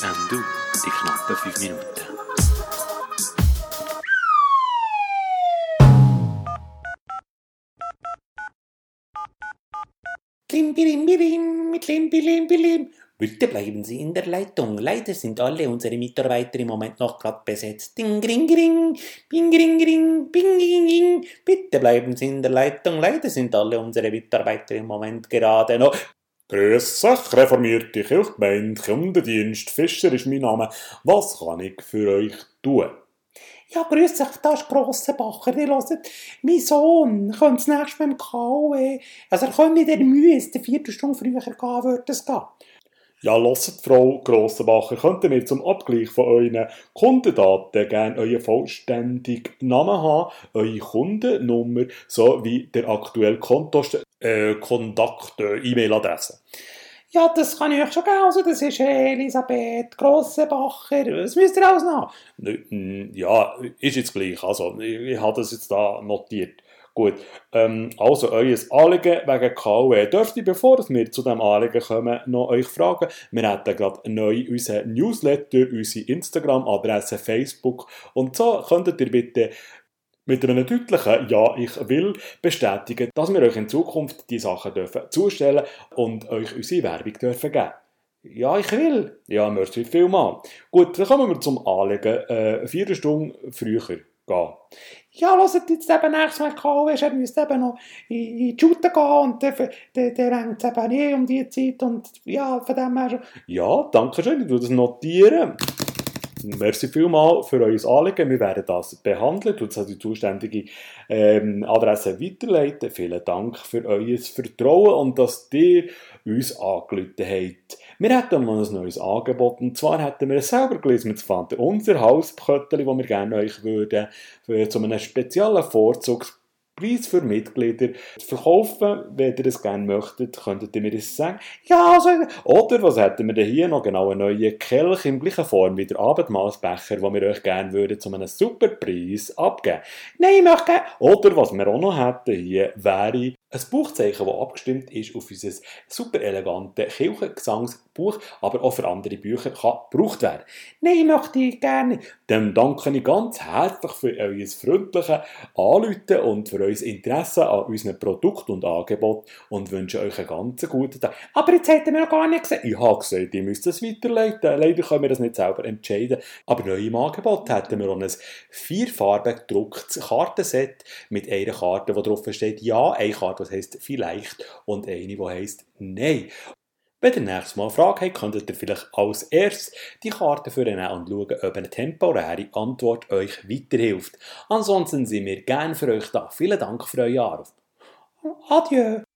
Du, die knappen fünf Minuten. Klimbilimbilim, klimbilimbilim. Bitte bleiben Sie in der Leitung. Leider sind alle unsere Mitarbeiter im Moment noch gerade besetzt. Ding, ring, ring, bing, ring, ring, bing, ring, ring. Bitte bleiben Sie in der Leitung. Leider sind alle unsere Mitarbeiter im Moment gerade noch. Grüß euch, reformierte Kirchgemeinde, Kundendienst, Fischer ist mein Name. Was kann ich für euch tun? Ja, grüß dich, da ist Grossenbacher. Die hören, mein Sohn kommt das nächste Mal im KW. Also er nicht in der Mühe, eine Viertelstunde früher gehen, würde es gehen. Ja, lasst Frau Grossenbacher, könnten wir zum Abgleich von euren Kundendaten gerne euren vollständigen Namen haben, eure Kundennummer sowie der aktuelle Kontostand, äh, Kontakt, äh, E-Mail-Adresse. Ja, das kann ich euch schon geben. Also, das ist Elisabeth Grossenbacher. Was müsst ihr alles noch? Ja, ist jetzt gleich. Also, ich, ich habe das jetzt da notiert. Gut, ähm, also euer Anliegen wegen KW dürfte, bevor wir zu dem Anliegen kommen, noch euch fragen. Wir hätten gerade neu unseren Newsletter, unsere Instagram-Adresse, Facebook und so könntet ihr bitte mit einem deutlichen Ja, ich will bestätigen, dass wir euch in Zukunft die Sachen dürfen zustellen und euch unsere Werbung dürfen geben. Ja, ich will. Ja, merci vielmal. Gut, dann kommen wir zum Anliegen. Äh, vier Stunden früher gehen. Ja, hört jetzt eben nächstes Mal KW. Er müsste eben noch in, in die Shooter gehen und der, der, der rennt eben eh um die Zeit. Und ja, von dem her schon. Ja, danke schön, ich würde das notieren. Merci vielmals für euer Anliegen. Wir werden das behandeln, es an die zuständige ähm, Adresse weiterleiten. Vielen Dank für euer Vertrauen und dass ihr uns angerufen habt. Wir hätten mal ein neues Angebot und zwar hätten wir selber gelesen mit. Unser Hauskötteli, das wir gerne euch würden, für, zu einem speziellen Vorzugspreis für Mitglieder verkaufen. Wenn ihr das gerne möchtet, könntet ihr mir das sagen. Ja, also, oder was hätten wir denn hier noch? Genau, einen neuen Kelch in gleicher Form wie der Abendmahlsbecher, den wir euch gerne würden zu einem super Preis abgeben. Nein, ich möchte gerne. Oder was wir auch noch hätten hier, wäre ein Buchzeichen, das abgestimmt ist auf unser super elegante Kirchengesangsbuch, aber auch für andere Bücher kann gebraucht werden. Nein, ich möchte gerne. Dann danke ich ganz herzlich für euer freundliches Anrufen und für euer Interesse an unseren Produkt und Angebot und wünsche euch einen ganz guten Tag. Aber jetzt hätten wir noch gar nicht gesehen. Ich habe gesagt, ihr müsst es weiterleiten. Leider können wir das nicht selber entscheiden. Aber neu im Angebot hätten wir auch ein vierfarbig gedrucktes Kartenset mit einer Karte, wo drauf steht Ja, eine Karte, die heisst Vielleicht und eine, die heisst Nein. Wenn ihr nächstes Mal eine Frage habt, könntet ihr vielleicht als erstes die Karte vornehmen und schauen, ob eine temporäre Antwort euch weiterhilft. Ansonsten sind wir gerne für euch da. Vielen Dank für euren Anruf. Adieu.